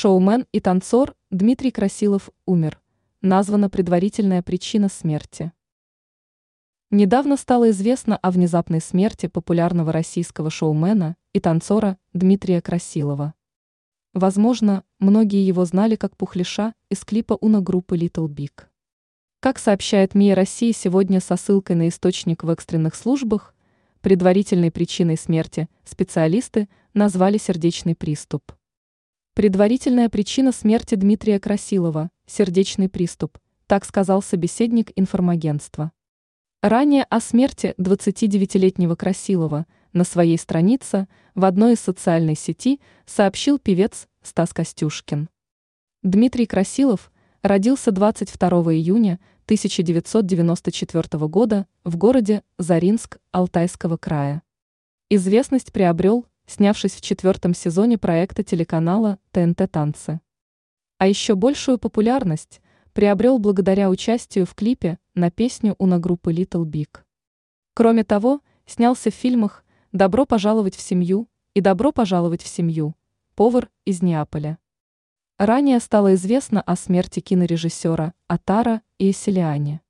Шоумен и танцор Дмитрий Красилов умер. Названа предварительная причина смерти. Недавно стало известно о внезапной смерти популярного российского шоумена и танцора Дмитрия Красилова. Возможно, многие его знали как Пухлиша из клипа Уна группы Little Big. Как сообщает МИА России сегодня со ссылкой на источник в экстренных службах, предварительной причиной смерти специалисты назвали сердечный приступ. Предварительная причина смерти Дмитрия Красилова – сердечный приступ, так сказал собеседник информагентства. Ранее о смерти 29-летнего Красилова на своей странице в одной из социальной сети сообщил певец Стас Костюшкин. Дмитрий Красилов родился 22 июня 1994 года в городе Заринск Алтайского края. Известность приобрел, снявшись в четвертом сезоне проекта телеканала ТНТ «Танцы». А еще большую популярность приобрел благодаря участию в клипе на песню Уна группы Little Big. Кроме того, снялся в фильмах «Добро пожаловать в семью» и «Добро пожаловать в семью» «Повар из Неаполя». Ранее стало известно о смерти кинорежиссера Атара и Эселиане.